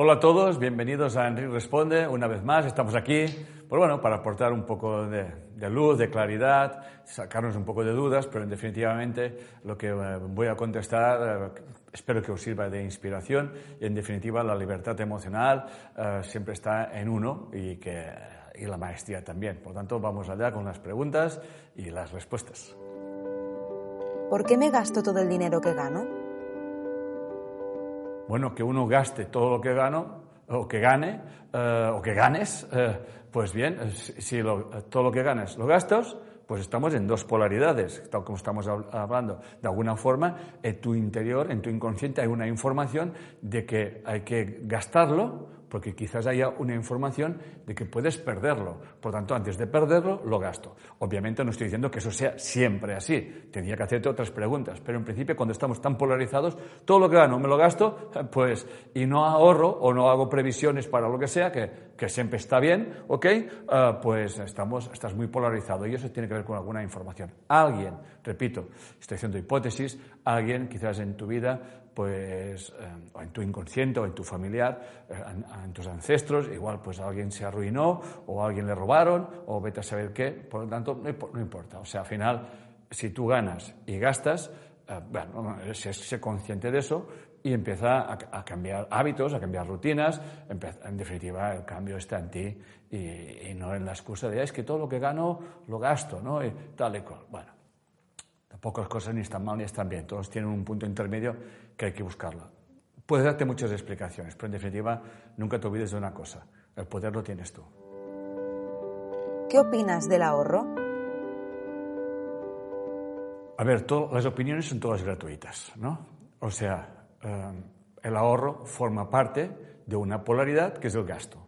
Hola a todos, bienvenidos a Enrique Responde. Una vez más, estamos aquí pues bueno, para aportar un poco de, luz, de claridad, sacarnos un poco de dudas, pero en definitivamente lo que eh, voy a contestar eh, espero que os sirva de inspiración y en definitiva la libertad emocional eh, siempre está en uno y, que, y la maestría también. Por tanto, vamos allá con las preguntas y las respuestas. ¿Por qué me gasto todo el dinero que gano? Bueno, que uno gaste todo lo que gano, o que gane, eh, o que ganes, eh, pues bien, eh, si todo lo que ganes lo gastas, pues estamos en dos polaridades, tal como estamos hablando. De alguna forma, en tu interior, en tu inconsciente, hay una información de que hay que gastarlo porque quizás haya una información de que puedes perderlo. Por tanto, antes de perderlo, lo gasto. Obviamente no estoy diciendo que eso sea siempre así. Tendría que hacerte otras preguntas. Pero en principio, cuando estamos tan polarizados, todo lo que gano me lo gasto, pues, y no ahorro o no hago previsiones para lo que sea, que, que siempre está bien, ¿ok? Ah, pues estamos, estás muy polarizado y eso tiene que ver con alguna información. Alguien, repito, estoy haciendo hipótesis, alguien quizás en tu vida pues, eh, o en tu inconsciente o en tu familiar, eh, en, tus ancestros, igual pues alguien se arruinó o alguien le robaron o vete a saber qué, por lo tanto no, importa. O sea, al final, si tú ganas y gastas, eh, bueno, sé, consciente de eso y empieza a, cambiar hábitos, a cambiar rutinas, en definitiva el cambio está en ti y, no en la excusa de es que todo lo que gano lo gasto, ¿no? Y tal y cual. Bueno, Pocas cosas ni están mal ni están bien, todos tienen un punto intermedio que hay que buscarlo. Puedes darte muchas explicaciones, pero en definitiva nunca te olvides de una cosa, el poder lo tienes tú. ¿Qué opinas del ahorro? A ver, las opiniones son todas gratuitas, ¿no? O sea, eh, el ahorro forma parte de una polaridad que es el gasto.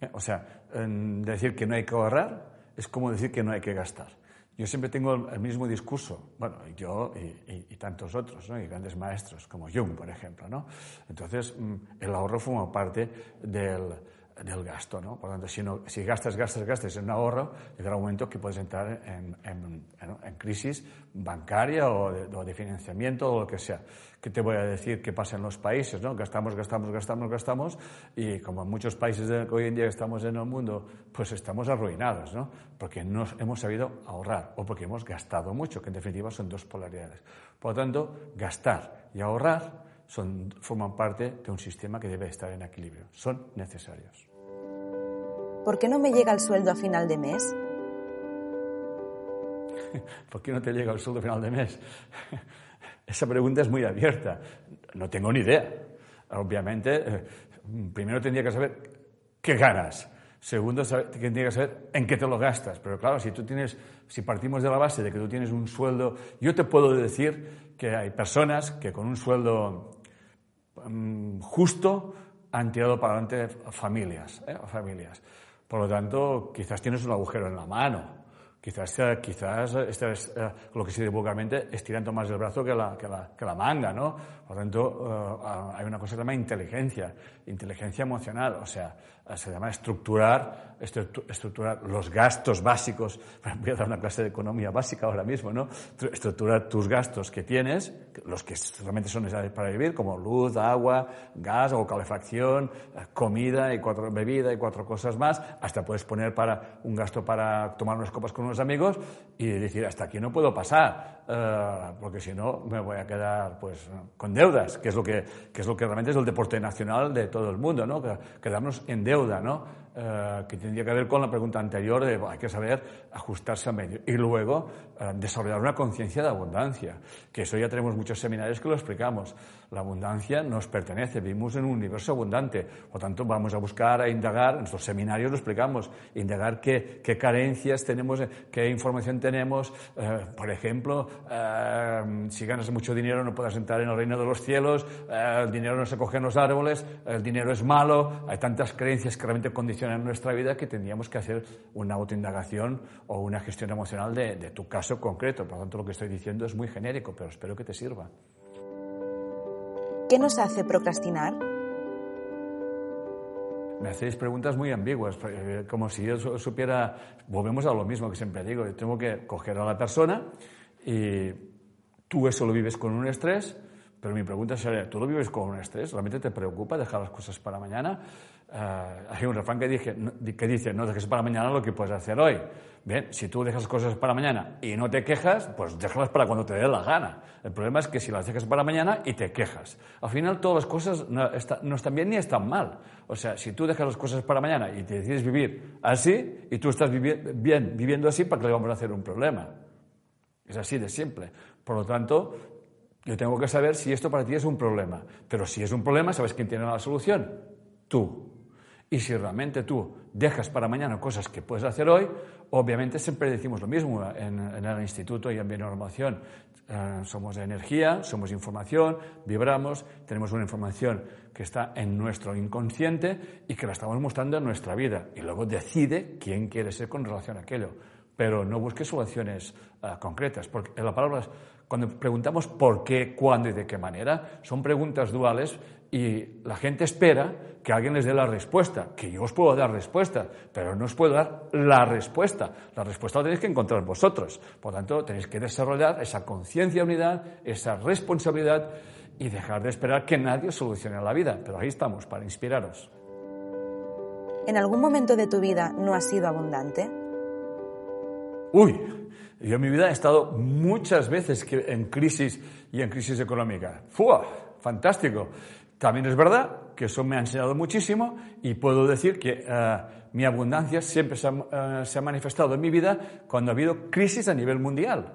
¿Eh? O sea, decir que no hay que ahorrar es como decir que no hay que gastar. Yo siempre tengo el mismo discurso, bueno, yo y, tantos otros, ¿no? y grandes maestros, como Jung, por ejemplo. ¿no? Entonces, mm, el ahorro forma parte del, del gasto, ¿no? Por lo tanto, si, no, si gastas, gastas, gastas en un ahorro, llegará un momento que puedes entrar en, crisis bancaria o de, financiamiento o lo que sea. ¿Qué te voy a decir qué pasa en los países, no? Gastamos, gastamos, gastamos, gastamos y como en muchos países de, que hoy en día estamos en el mundo, pues estamos arruinados, ¿no? Porque no hemos sabido ahorrar o porque hemos gastado mucho, que en definitiva son dos polaridades. Por lo tanto, gastar y ahorrar son, forman parte de un sistema que debe estar en equilibrio. Son necesarios. ¿Por qué no me llega el sueldo a final de mes? ¿Por qué no te llega el sueldo a final de mes? Esa pregunta es muy abierta. No tengo ni idea. Obviamente, eh, primero tendría que saber qué ganas. Segundo, tendría que saber en qué te lo gastas. Pero claro, si tú tienes, si partimos de la base de que tú tienes un sueldo, yo te puedo decir que hay personas que con un sueldo mm, justo han tirado para adelante familias, ¿eh? familias. Por lo tanto, quizás tienes un agujero en la mano Quizás, eh, quizás estás, eh, lo que se dice vulgarmente, estirando más el brazo que la, que la, que la manga, ¿no? Por lo tanto, eh, hay una cosa que se llama inteligencia, inteligencia emocional, o sea, se llama estructurar, estructurar los gastos básicos. Voy a dar una clase de economía básica ahora mismo, ¿no? Estructurar tus gastos que tienes, los que realmente son necesarios para vivir, como luz, agua, gas o calefacción, comida y cuatro bebida y cuatro cosas más. Hasta puedes poner para un gasto para tomar unas copas con unos amigos y decir, hasta aquí no puedo pasar, eh, porque si no me voy a quedar pues con deudas, que es lo que, que es lo que realmente es el deporte nacional de todo el mundo, ¿no? Quedarnos en deuda, ¿no? Eh, que tendría que ver con la pregunta anterior de hay que saber ajustarse a medio. Y luego eh, desarrollar una conciencia de abundancia, que eso ya tenemos muchos seminarios que lo explicamos. La abundancia nos pertenece, vivimos en un universo abundante, por tanto vamos a buscar, a indagar, en nuestros seminarios lo explicamos, indagar qué, qué carencias tenemos, qué información tenemos. Eh, por ejemplo, si ganas mucho dinero no puedes entrar en el reino de los cielos, el dinero no se coge en los árboles, el dinero es malo, hay tantas creencias que realmente condicionan en nuestra vida que tendríamos que hacer una autoindagación o una gestión emocional de, de tu caso concreto. Por lo tanto, lo que estoy diciendo es muy genérico, pero espero que te sirva. ¿Qué nos hace procrastinar? Me hacéis preguntas muy ambiguas, eh, como si yo supiera, volvemos a lo mismo que siempre digo, yo tengo que coger a la persona y tú eso lo vives con un estrés, pero mi pregunta sería, ¿tú lo vives con un estrés? ¿Realmente te preocupa dejar las cosas para mañana? Uh, hay un refrán que, dije, que dice, no dejes para mañana lo que puedes hacer hoy. Bien, si tú dejas cosas para mañana y no te quejas, pues déjalas para cuando te dé la gana. El problema es que si las dejas para mañana y te quejas. Al final todas las cosas no están bien ni están mal. O sea, si tú dejas las cosas para mañana y te decides vivir así y tú estás vivi bien viviendo así, ¿para qué le vamos a hacer un problema? Es así de simple. Por lo tanto, yo tengo que saber si esto para ti es un problema. Pero si es un problema, ¿sabes quién tiene la solución? Tú. Y si realmente tú dejas para mañana cosas que puedes hacer hoy, obviamente siempre decimos lo mismo en, el instituto y en Bionormación. Eh, somos energía, somos información, vibramos, tenemos una información que está en nuestro inconsciente y que la estamos mostrando en nuestra vida. Y luego decide quién quiere ser con relación a aquello. Pero no busque soluciones eh, concretas, porque la palabra, cuando preguntamos por qué, cuándo y de qué manera, son preguntas duales y la gente espera que alguien les dé la respuesta, que yo os puedo dar respuesta, pero no os puedo dar la respuesta. La respuesta la tenéis que encontrar vosotros. Por tanto, tenéis que desarrollar esa conciencia de unidad, esa responsabilidad y dejar de esperar que nadie solucione la vida. Pero ahí estamos, para inspiraros. ¿En algún momento de tu vida no has sido abundante? Uy, yo en mi vida he estado muchas veces en crisis y en crisis económica. ¡Fua! Fantástico. También es verdad que eso me ha enseñado muchísimo y puedo decir que eh, mi abundancia siempre eh, se ha, manifestado en mi vida cuando ha habido crisis a nivel mundial.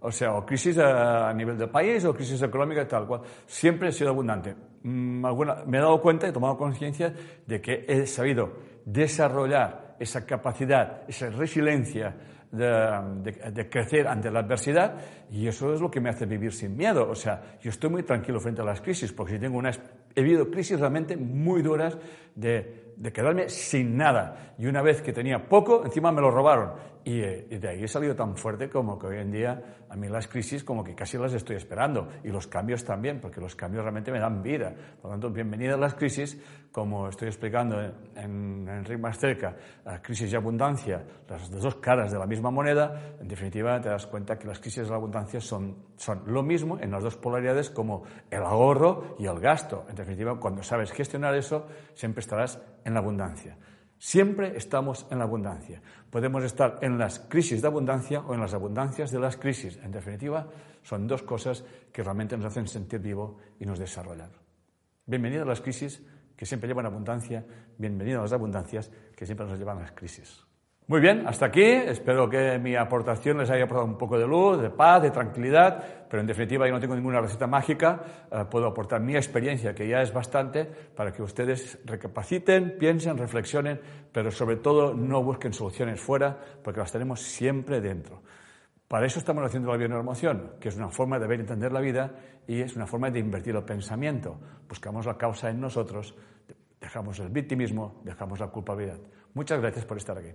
O sea, crisis a, nivel del país o crisis económica y tal cual. Siempre he sido abundante. Mm, me he dado cuenta he tomado conciencia de que he sabido desarrollar esa capacidad, esa resiliencia de, crecer ante la adversidad y eso es lo que me hace vivir sin miedo. O sea, yo estoy muy tranquilo frente a las crisis porque si tengo una, he vivido crisis realmente muy duras de, de quedarme sin nada y una vez que tenía poco, encima me lo robaron y, de ahí he salido tan fuerte como que hoy en día a mí las crisis como que casi las estoy esperando y los cambios también, porque los cambios realmente me dan vida. Por lo tanto, bienvenidas las crisis, como estoy explicando en, en Más Cerca, crisis y abundancia, las dos caras de la misma moneda, en definitiva te das cuenta que las crisis y la abundancia son, son lo mismo en las dos polaridades como el ahorro y el gasto. En definitiva, cuando sabes gestionar eso, siempre estarás la abundancia. Siempre estamos en la abundancia. Podemos estar en las crisis de abundancia o en las abundancias de las crisis. En definitiva, son dos cosas que realmente nos hacen sentir vivo y nos desarrollar. Bienvenido a las crisis que siempre llevan abundancia. Bienvenido a las abundancias que siempre nos llevan a las crisis. Muy bien, hasta aquí. Espero que mi aportación les haya aportado un poco de luz, de paz, de tranquilidad, pero en definitiva yo no tengo ninguna receta mágica. Eh, puedo aportar mi experiencia, que ya es bastante, para que ustedes recapaciten, piensen, reflexionen, pero sobre todo no busquen soluciones fuera, porque las tenemos siempre dentro. Para eso estamos haciendo la bionormación, que es una forma de ver y entender la vida y es una forma de invertir el pensamiento. Buscamos la causa en nosotros, dejamos el victimismo, dejamos la culpabilidad. Muchas gracias por estar aquí.